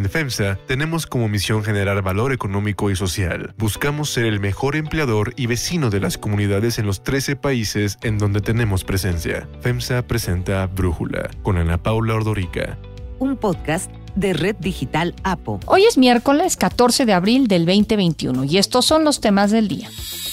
En FEMSA tenemos como misión generar valor económico y social. Buscamos ser el mejor empleador y vecino de las comunidades en los 13 países en donde tenemos presencia. FEMSA presenta Brújula con Ana Paula Ordorica. Un podcast de Red Digital APO. Hoy es miércoles 14 de abril del 2021 y estos son los temas del día.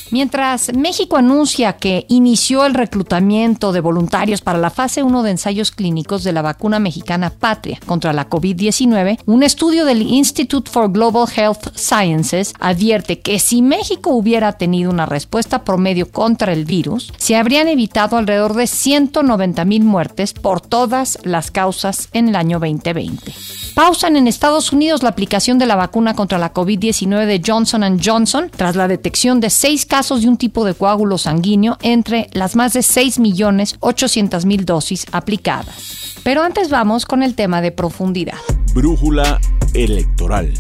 Mientras México anuncia que inició el reclutamiento de voluntarios para la fase 1 de ensayos clínicos de la vacuna mexicana Patria contra la COVID-19, un estudio del Institute for Global Health Sciences advierte que si México hubiera tenido una respuesta promedio contra el virus, se habrían evitado alrededor de 190 mil muertes por todas las causas en el año 2020. Pausan en Estados Unidos la aplicación de la vacuna contra la COVID-19 de Johnson Johnson tras la detección de seis casos de un tipo de coágulo sanguíneo entre las más de 6.800.000 dosis aplicadas. Pero antes vamos con el tema de profundidad. Brújula electoral.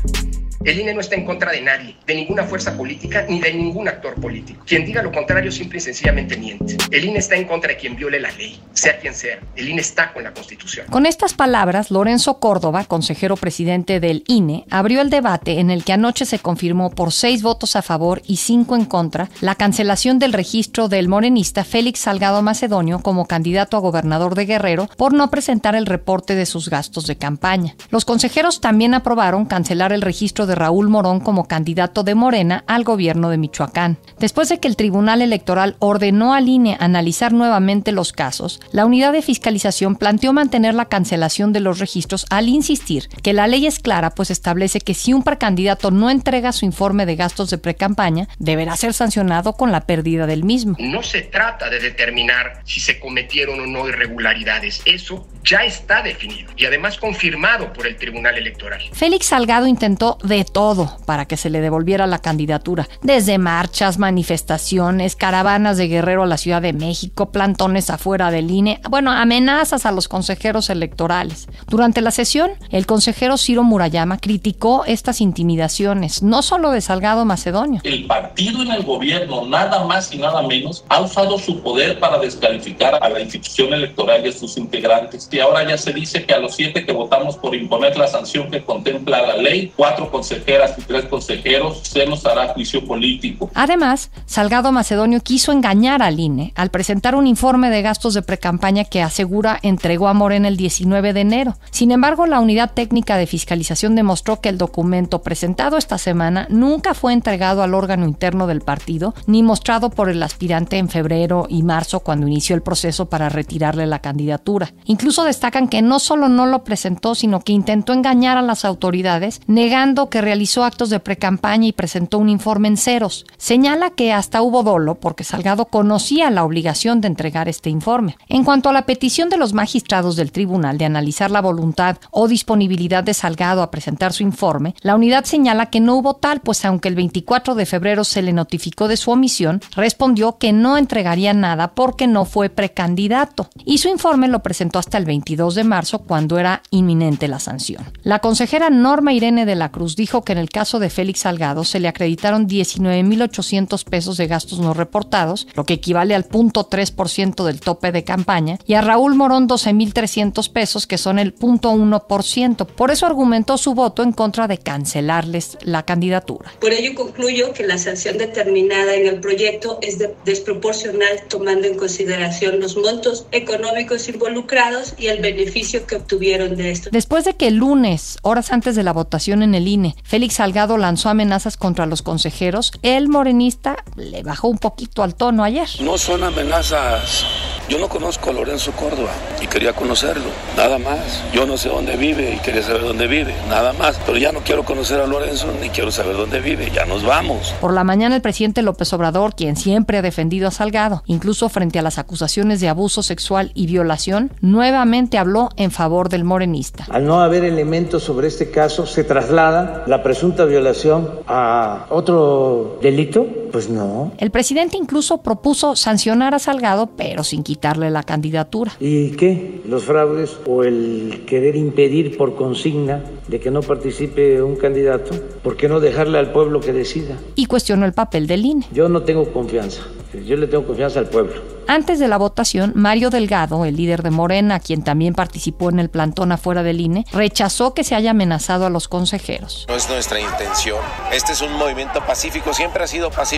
El INE no está en contra de nadie, de ninguna fuerza política ni de ningún actor político. Quien diga lo contrario simple y sencillamente miente. El INE está en contra de quien viole la ley, sea quien sea. El INE está con la Constitución. Con estas palabras, Lorenzo Córdoba, consejero presidente del INE, abrió el debate en el que anoche se confirmó por seis votos a favor y cinco en contra la cancelación del registro del morenista Félix Salgado Macedonio como candidato a gobernador de Guerrero por no presentar el reporte de sus gastos de campaña. Los consejeros también aprobaron cancelar el registro de Raúl Morón como candidato de Morena al gobierno de Michoacán. Después de que el Tribunal Electoral ordenó al INE analizar nuevamente los casos, la unidad de fiscalización planteó mantener la cancelación de los registros al insistir que la ley es clara, pues establece que si un precandidato no entrega su informe de gastos de precampaña, deberá ser sancionado con la pérdida del mismo. No se trata de determinar si se cometieron o no irregularidades. Eso ya está definido y además confirmado por el Tribunal Electoral. Félix Salgado intentó de todo para que se le devolviera la candidatura, desde marchas, manifestaciones, caravanas de Guerrero a la Ciudad de México, plantones afuera del INE, bueno, amenazas a los consejeros electorales. Durante la sesión, el consejero Ciro Murayama criticó estas intimidaciones, no solo de Salgado Macedonio. El partido en el gobierno, nada más y nada menos, ha usado su poder para descalificar a la institución electoral y a sus integrantes y ahora ya se dice que a los siete que votamos por imponer la sanción que contempla la ley, cuatro consejeras y tres consejeros, se nos hará juicio político. Además, Salgado Macedonio quiso engañar al INE al presentar un informe de gastos de precampaña que asegura entregó a Morena el 19 de enero. Sin embargo, la unidad técnica de fiscalización demostró que el documento presentado esta semana nunca fue entregado al órgano interno del partido ni mostrado por el aspirante en febrero y marzo cuando inició el proceso para retirarle la candidatura. Incluso destacan que no solo no lo presentó, sino que intentó engañar a las autoridades, negando que realizó actos de precampaña y presentó un informe en ceros. Señala que hasta hubo dolo porque Salgado conocía la obligación de entregar este informe. En cuanto a la petición de los magistrados del tribunal de analizar la voluntad o disponibilidad de Salgado a presentar su informe, la unidad señala que no hubo tal, pues aunque el 24 de febrero se le notificó de su omisión, respondió que no entregaría nada porque no fue precandidato. Y su informe lo presentó hasta el 22 de marzo, cuando era inminente la sanción. La consejera Norma Irene de la Cruz dijo que en el caso de Félix Salgado se le acreditaron 19.800 pesos de gastos no reportados, lo que equivale al 0.3% del tope de campaña, y a Raúl Morón 12.300 pesos, que son el 0.1%. Por eso argumentó su voto en contra de cancelarles la candidatura. Por ello concluyo que la sanción determinada en el proyecto es desproporcional tomando en consideración los montos económicos involucrados y el beneficio que obtuvieron de esto. Después de que el lunes, horas antes de la votación en el INE, Félix Salgado lanzó amenazas contra los consejeros, el morenista le bajó un poquito al tono ayer. No son amenazas. Yo no conozco a Lorenzo Córdoba y quería conocerlo, nada más. Yo no sé dónde vive y quería saber dónde vive, nada más. Pero ya no quiero conocer a Lorenzo ni quiero saber dónde vive, ya nos vamos. Por la mañana el presidente López Obrador, quien siempre ha defendido a Salgado, incluso frente a las acusaciones de abuso sexual y violación, nuevamente habló en favor del morenista. Al no haber elementos sobre este caso, se traslada la presunta violación a otro delito Pues no. El presidente incluso propuso sancionar a Salgado, pero sin quitarle la candidatura. ¿Y qué? ¿Los fraudes o el querer impedir por consigna de que no participe un candidato? ¿Por qué no dejarle al pueblo que decida? Y cuestionó el papel del INE. Yo no tengo confianza. Yo le tengo confianza al pueblo. Antes de la votación, Mario Delgado, el líder de Morena, quien también participó en el plantón afuera del INE, rechazó que se haya amenazado a los consejeros. No es nuestra intención. Este es un movimiento pacífico, siempre ha sido pacífico.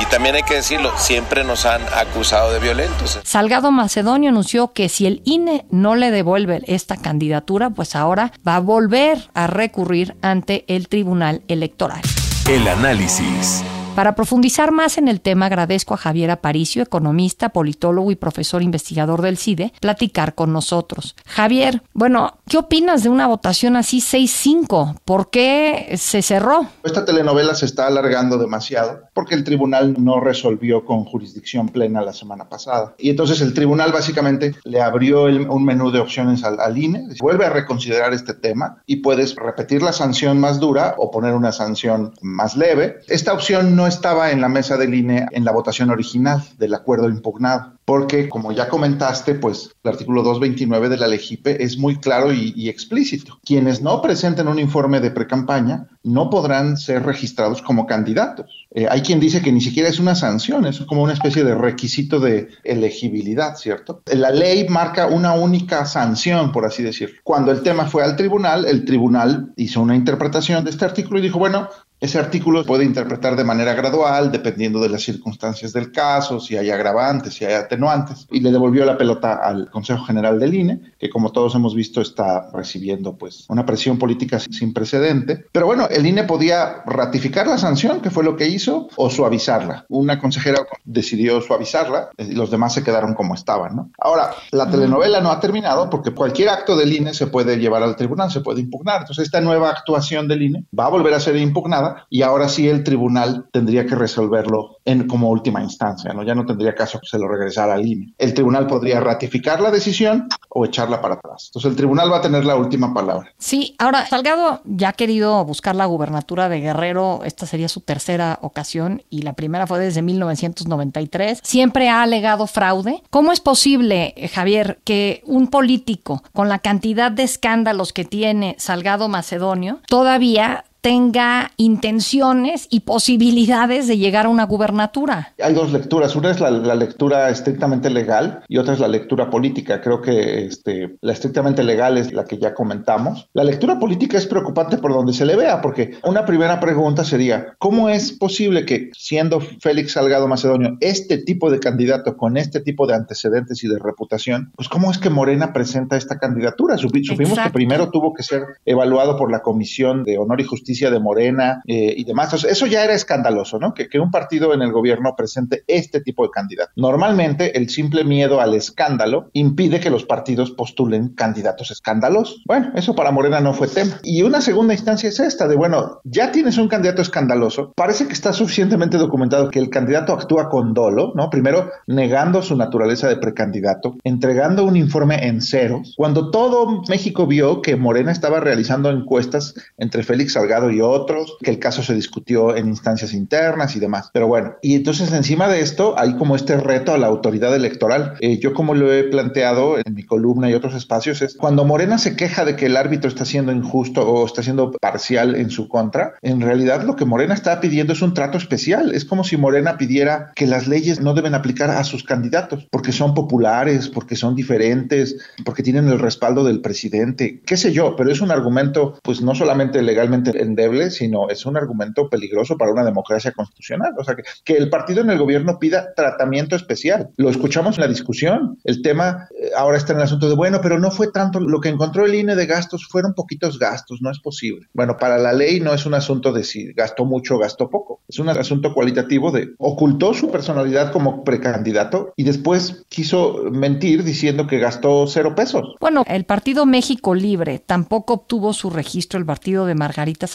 Y también hay que decirlo, siempre nos han acusado de violentos. Salgado Macedonio anunció que si el INE no le devuelve esta candidatura, pues ahora va a volver a recurrir ante el Tribunal Electoral. El análisis. Para profundizar más en el tema, agradezco a Javier Aparicio, economista, politólogo y profesor investigador del CIDE, platicar con nosotros. Javier, bueno, ¿qué opinas de una votación así 6-5? ¿Por qué se cerró? Esta telenovela se está alargando demasiado porque el tribunal no resolvió con jurisdicción plena la semana pasada. Y entonces el tribunal básicamente le abrió un menú de opciones al, al INE, vuelve a reconsiderar este tema y puedes repetir la sanción más dura o poner una sanción más leve. Esta opción no estaba en la mesa del INE en la votación original del acuerdo impugnado, porque como ya comentaste, pues el artículo 229 de la LEGIPE es muy claro y, explícito. Quienes no presenten un informe de precampaña no podrán ser registrados como candidatos. Eh, hay quien dice que ni siquiera es una sanción, es como una especie de requisito de elegibilidad, ¿cierto? La ley marca una única sanción, por así decirlo. Cuando el tema fue al tribunal, el tribunal hizo una interpretación de este artículo y dijo, bueno, ese artículo puede interpretar de manera gradual, dependiendo de las circunstancias del caso, si hay agravantes, si hay atenuantes, y le devolvió la pelota al Consejo General del INE, que como todos hemos visto está recibiendo pues una presión política sin precedente. Pero bueno, el INE podía ratificar la sanción, que fue lo que hizo, o suavizarla. Una consejera decidió suavizarla y los demás se quedaron como estaban, ¿no? Ahora, la telenovela no ha terminado porque cualquier acto del INE se puede llevar al tribunal, se puede impugnar. Entonces, esta nueva actuación del INE va a volver a ser impugnada y ahora sí el tribunal tendría que resolverlo en como última instancia, ¿no? Ya no tendría caso que se lo regresara al INE. El tribunal podría ratificar la decisión o echarla para atrás. Entonces el tribunal va a tener la última palabra. Sí, ahora Salgado ya ha querido buscar la gubernatura de Guerrero, esta sería su tercera ocasión y la primera fue desde 1993. Siempre ha alegado fraude. ¿Cómo es posible, Javier, que un político con la cantidad de escándalos que tiene Salgado Macedonio todavía tenga intenciones y posibilidades de llegar a una gubernatura. Hay dos lecturas. Una es la, lectura estrictamente legal y otra es la lectura política. Creo que este, la estrictamente legal es la que ya comentamos. La lectura política es preocupante por donde se le vea, porque una primera pregunta sería, ¿cómo es posible que siendo Félix Salgado Macedonio este tipo de candidato con este tipo de antecedentes y de reputación, pues cómo es que Morena presenta esta candidatura? Supimos que primero tuvo que ser evaluado por la Comisión de Honor y Justicia de Morena eh, y demás. eso ya era escandaloso, ¿no? Que, que un partido en el gobierno presente este tipo de candidato. Normalmente el simple miedo al escándalo impide que los partidos postulen candidatos escándalos. Bueno, eso para Morena no fue tema. Y una segunda instancia es esta, de bueno, ya tienes un candidato escandaloso, parece que está suficientemente documentado que el candidato actúa con dolo, ¿no? Primero negando su naturaleza de precandidato, entregando un informe en ceros, cuando todo México vio que Morena estaba realizando encuestas entre Félix Salgado y otros, que el caso se discutió en instancias internas y demás. Pero bueno, y entonces encima de esto hay como este reto a la autoridad electoral. Eh, yo como lo he planteado en mi columna y otros espacios es cuando Morena se queja de que el árbitro está siendo injusto o está siendo parcial en su contra, en realidad lo que Morena está pidiendo es un trato especial. Es como si Morena pidiera que las leyes no deben aplicar a sus candidatos porque son populares, porque son diferentes, porque tienen el respaldo del presidente, qué sé yo, pero es un argumento pues no solamente legalmente sino es un argumento peligroso para una democracia constitucional. O sea, que, que el partido en el gobierno pida tratamiento especial. Lo escuchamos en la discusión. El tema eh, ahora está en el asunto de, bueno, pero no fue tanto lo que encontró el INE de gastos, fueron poquitos gastos, no es posible. Bueno, para la ley no es un asunto de si gastó mucho o gastó poco. Es un asunto cualitativo de ocultó su personalidad como precandidato y después quiso mentir diciendo que gastó cero pesos. Bueno, el Partido México Libre tampoco obtuvo su registro, el partido de Margarita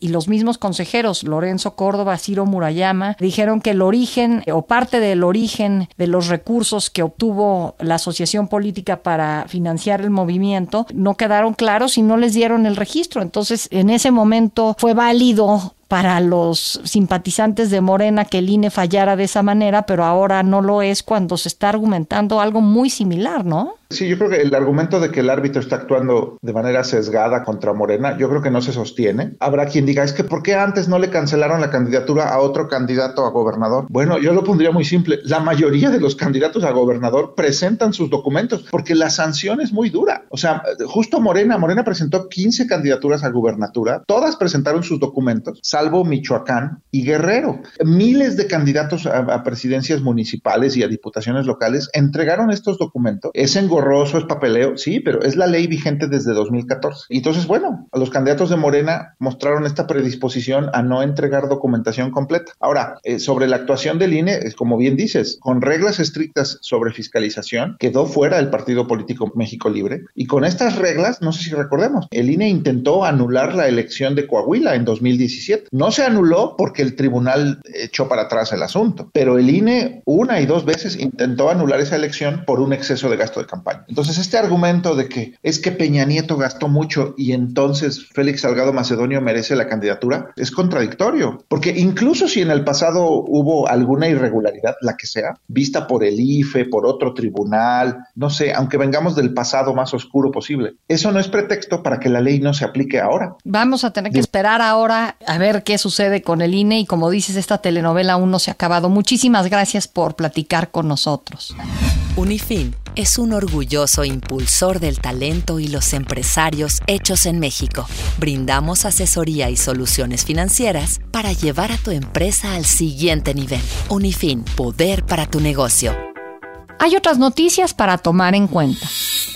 Y los mismos consejeros, Lorenzo Córdoba, Ciro Murayama, dijeron que el origen o parte del origen de los recursos que obtuvo la asociación política para financiar el movimiento no quedaron claros y no les dieron el registro. Entonces, en ese momento fue válido para los simpatizantes de Morena que el INE fallara de esa manera, pero ahora no lo es cuando se está argumentando algo muy similar, ¿no? Sí, yo creo que el argumento de que el árbitro está actuando de manera sesgada contra Morena, yo creo que no se sostiene. Habrá quien diga, es que ¿por qué antes no le cancelaron la candidatura a otro candidato a gobernador? Bueno, yo lo pondría muy simple. La mayoría de los candidatos a gobernador presentan sus documentos porque la sanción es muy dura. O sea, justo Morena, Morena presentó 15 candidaturas a gubernatura, todas presentaron sus documentos, salvo Michoacán y Guerrero. Miles de candidatos a, presidencias municipales y a diputaciones locales entregaron estos documentos. Es en es papeleo, sí, pero es la ley vigente desde 2014. Entonces, bueno, los candidatos de Morena mostraron esta predisposición a no entregar documentación completa. Ahora, eh, sobre la actuación del INE, como bien dices, con reglas estrictas sobre fiscalización, quedó fuera el partido político México Libre. Y con estas reglas, no sé si recordemos, el INE intentó anular la elección de Coahuila en 2017. No se anuló porque el tribunal echó para atrás el asunto, pero el INE una y dos veces intentó anular esa elección por un exceso de gasto de campaña. Entonces, este argumento de que es que Peña Nieto gastó mucho y entonces Félix Salgado Macedonio merece la candidatura es contradictorio, porque incluso si en el pasado hubo alguna irregularidad, la que sea, vista por el IFE, por otro tribunal, no sé, aunque vengamos del pasado más oscuro posible, eso no es pretexto para que la ley no se aplique ahora. Vamos a tener que esperar ahora a ver qué sucede con el INE y como dices, esta telenovela aún no se ha acabado. Muchísimas gracias por platicar con nosotros. Unifin es un orgulloso impulsor del talento y los empresarios hechos en México. Brindamos asesoría y soluciones financieras para llevar a tu empresa al siguiente nivel. Unifin, poder para tu negocio. Hay otras noticias para tomar en cuenta.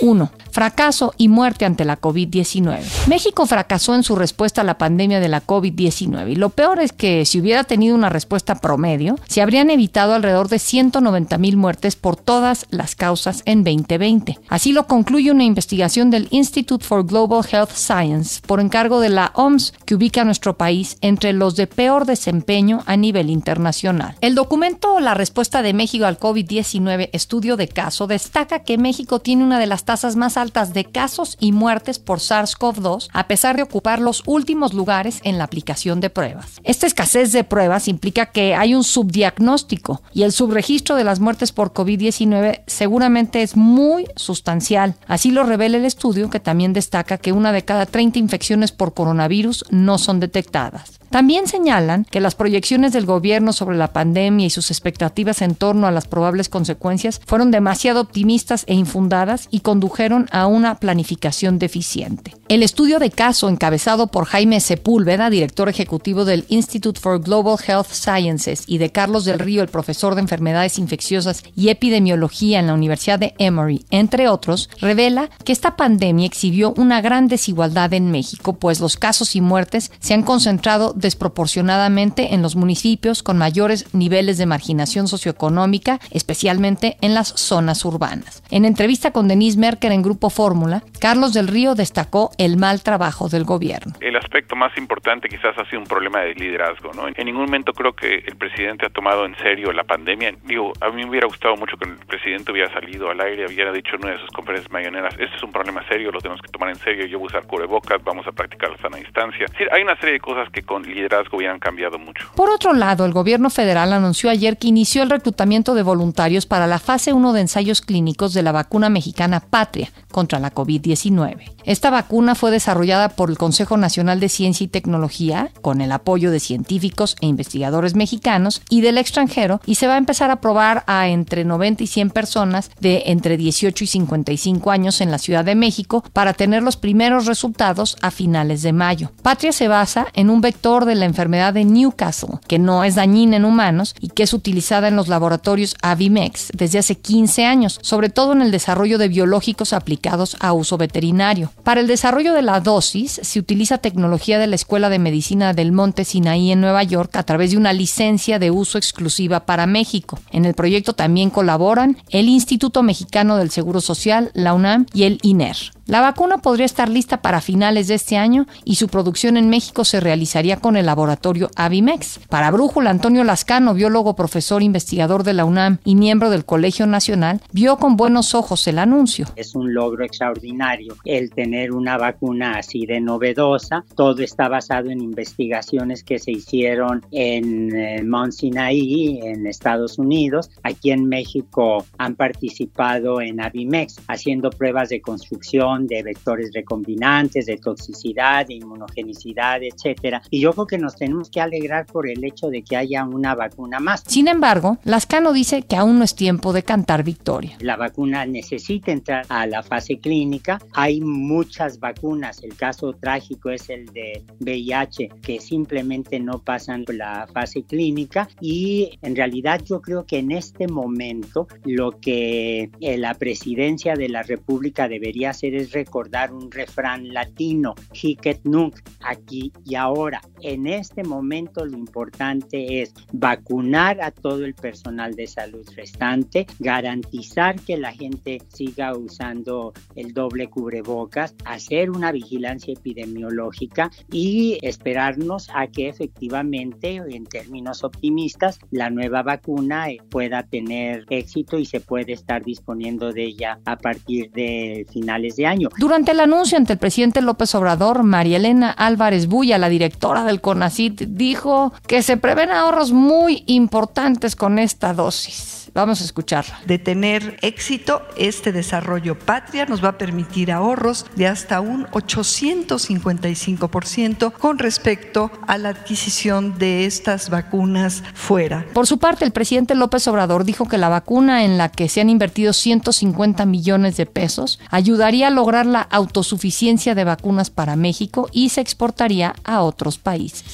1 fracaso y muerte ante la COVID-19. México fracasó en su respuesta a la pandemia de la COVID-19 y lo peor es que si hubiera tenido una respuesta promedio, se habrían evitado alrededor de 190 mil muertes por todas las causas en 2020. Así lo concluye una investigación del Institute for Global Health Science por encargo de la OMS que ubica a nuestro país entre los de peor desempeño a nivel internacional. El documento La respuesta de México al COVID-19 estudio de caso destaca que México tiene una de las tasas más altas de casos y muertes por SARS-CoV-2, a pesar de ocupar los últimos lugares en la aplicación de pruebas. Esta escasez de pruebas implica que hay un subdiagnóstico y el subregistro de las muertes por COVID-19 seguramente es muy sustancial. Así lo revela el estudio que también destaca que una de cada 30 infecciones por coronavirus no son detectadas. También señalan que las proyecciones del gobierno sobre la pandemia y sus expectativas en torno a las probables consecuencias fueron demasiado optimistas e infundadas y condujeron a una planificación deficiente. El estudio de caso encabezado por Jaime Sepúlveda, director ejecutivo del Institute for Global Health Sciences, y de Carlos del Río, el profesor de enfermedades infecciosas y epidemiología en la Universidad de Emory, entre otros, revela que esta pandemia exhibió una gran desigualdad en México, pues los casos y muertes se han concentrado desproporcionadamente en los municipios con mayores niveles de marginación socioeconómica, especialmente en las zonas urbanas. En entrevista con Denise Merker en Grupo Fórmula, Carlos del Río destacó el mal trabajo del gobierno. El aspecto más importante quizás ha sido un problema de liderazgo. ¿no? En ningún momento creo que el presidente ha tomado en serio la pandemia. Digo, a mí me hubiera gustado mucho que el presidente hubiera salido al aire, hubiera dicho en una de sus conferencias mañaneras, este es un problema serio, lo tenemos que tomar en serio, yo voy a usar cubrebocas, vamos a practicar la sana distancia. Hay una serie de cosas que con liderazgo hubieran cambiado mucho. Por otro lado, el gobierno federal anunció ayer que inició el reclutamiento de voluntarios para la fase 1 de ensayos clínicos de la vacuna mexicana Patria contra la COVID-19. Esta vacuna fue desarrollada por el Consejo Nacional de Ciencia y Tecnología con el apoyo de científicos e investigadores mexicanos y del extranjero y se va a empezar a probar a entre 90 y 100 personas de entre 18 y 55 años en la Ciudad de México para tener los primeros resultados a finales de mayo. Patria se basa en un vector de la enfermedad de Newcastle, que no es dañina en humanos y que es utilizada en los laboratorios Avimex desde hace 15 años, sobre todo en el desarrollo de biológicos aplicados a uso veterinario. Para el desarrollo de la dosis se utiliza tecnología de la Escuela de Medicina del Monte Sinaí en Nueva York a través de una licencia de uso exclusiva para México. En el proyecto también colaboran el Instituto Mexicano del Seguro Social, la UNAM y el INER. La vacuna podría estar lista para finales de este año y su producción en México se realizaría con el laboratorio Avimex. Para Brújula, Antonio Lascano, biólogo, profesor, investigador de la UNAM y miembro del Colegio Nacional, vio con buenos ojos el anuncio. Es un logro extraordinario el tener una vacuna así de novedosa. Todo está basado en investigaciones que se hicieron en eh, Mount Sinai, en Estados Unidos. Aquí en México han participado en Avimex haciendo pruebas de construcción de vectores recombinantes, de toxicidad, de inmunogenicidad, etcétera. Y yo creo que nos tenemos que alegrar por el hecho de que haya una vacuna más. Sin embargo, Lascano dice que aún no es tiempo de cantar victoria. La vacuna necesita entrar a la fase clínica. Hay muchas vacunas. El caso trágico es el de VIH, que simplemente no pasan la fase clínica. Y en realidad yo creo que en este momento lo que eh, la presidencia de la República debería hacer es recordar un refrán latino, hic et nunc, aquí y ahora. En este momento lo importante es vacunar a todo el personal de salud restante, garantizar que la gente siga usando el doble cubrebocas, hacer una vigilancia epidemiológica y esperarnos a que efectivamente, en términos optimistas, la nueva vacuna eh, pueda tener éxito y se puede estar disponiendo de ella a partir de finales de año. Durante el anuncio ante el presidente López Obrador, María Elena Álvarez Bulla, la directora del CONACIT, dijo que se prevén ahorros muy importantes con esta dosis. Vamos a escucharla. De tener éxito, este desarrollo patria nos va a permitir ahorros de hasta un 855% con respecto a la adquisición de estas vacunas fuera. Por su parte, el presidente López Obrador dijo que la vacuna en la que se han invertido 150 millones de pesos ayudaría a lograr la autosuficiencia de vacunas para México y se exportaría a otros países.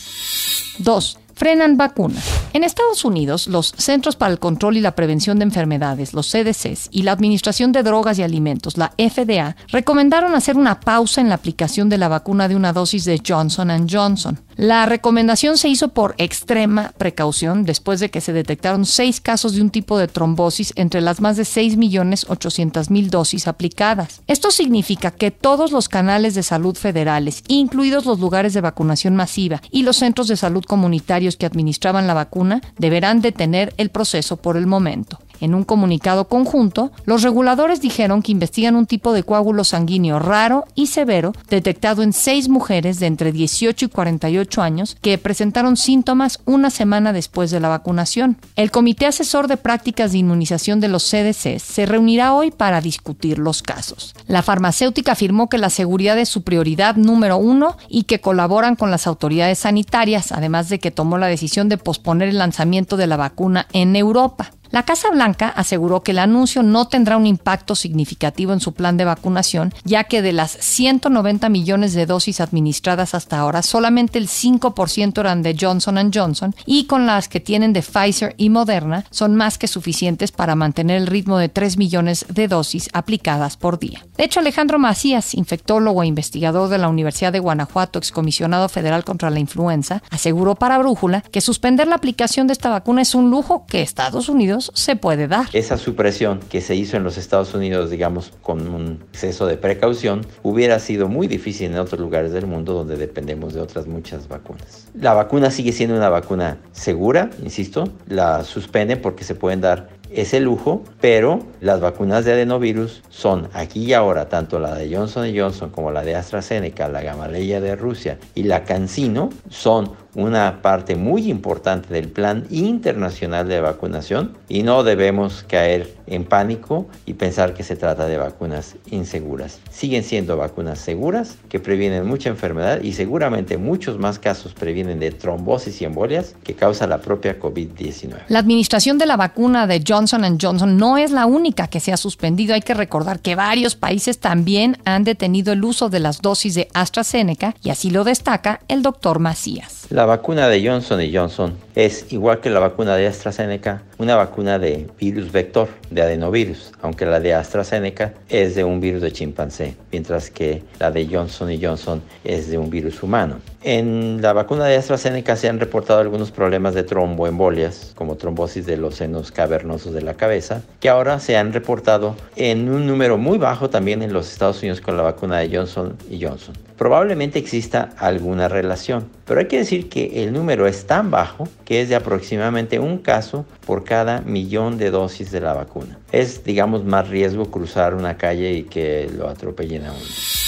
2 frenan vacunas. En Estados Unidos, los Centros para el Control y la Prevención de Enfermedades, los CDCs, y la Administración de Drogas y Alimentos, la FDA, recomendaron hacer una pausa en la aplicación de la vacuna de una dosis de Johnson ⁇ Johnson. La recomendación se hizo por extrema precaución después de que se detectaron seis casos de un tipo de trombosis entre las más de 6.800.000 dosis aplicadas. Esto significa que todos los canales de salud federales, incluidos los lugares de vacunación masiva y los centros de salud comunitarios que administraban la vacuna, deberán detener el proceso por el momento. En un comunicado conjunto, los reguladores dijeron que investigan un tipo de coágulo sanguíneo raro y severo detectado en seis mujeres de entre 18 y 48 años que presentaron síntomas una semana después de la vacunación. El Comité Asesor de Prácticas de Inmunización de los CDC se reunirá hoy para discutir los casos. La farmacéutica afirmó que la seguridad es su prioridad número uno y que colaboran con las autoridades sanitarias, además de que tomó la decisión de posponer el lanzamiento de la vacuna en Europa. La Casa Blanca aseguró que el anuncio no tendrá un impacto significativo en su plan de vacunación, ya que de las 190 millones de dosis administradas hasta ahora, solamente el 5% eran de Johnson Johnson y con las que tienen de Pfizer y Moderna son más que suficientes para mantener el ritmo de 3 millones de dosis aplicadas por día. De hecho, Alejandro Macías, infectólogo e investigador de la Universidad de Guanajuato, excomisionado federal contra la influenza, aseguró para Brújula que suspender la aplicación de esta vacuna es un lujo que Estados Unidos se puede dar. Esa supresión que se hizo en los Estados Unidos, digamos, con un exceso de precaución, hubiera sido muy difícil en otros lugares del mundo donde dependemos de otras muchas vacunas. La vacuna sigue siendo una vacuna segura, insisto, la suspende porque se pueden dar ese lujo, pero las vacunas de adenovirus son aquí y ahora, tanto la de Johnson Johnson como la de AstraZeneca, la Gamaleya de Rusia y la CanSino, son una parte muy importante del plan internacional de vacunación y no debemos caer en pánico y pensar que se trata de vacunas inseguras. Siguen siendo vacunas seguras que previenen mucha enfermedad y seguramente muchos más casos previenen de trombosis y embolias que causa la propia COVID-19. La administración de la vacuna de Johnson Johnson no es la única que se ha suspendido. Hay que recordar que varios países también han detenido el uso de las dosis de AstraZeneca y así lo destaca el doctor Macías. La vacuna de Johnson Johnson es igual que la vacuna de AstraZeneca una vacuna de virus vector, de adenovirus, aunque la de AstraZeneca es de un virus de chimpancé, mientras que la de Johnson Johnson es de un virus humano. En la vacuna de AstraZeneca se han reportado algunos problemas de tromboembolias, como trombosis de los senos cavernosos de la cabeza, que ahora se han reportado en un número muy bajo también en los Estados Unidos con la vacuna de Johnson Johnson. Probablemente exista alguna relación, pero hay que que el número es tan bajo que es de aproximadamente un caso por cada millón de dosis de la vacuna. Es, digamos, más riesgo cruzar una calle y que lo atropellen a uno.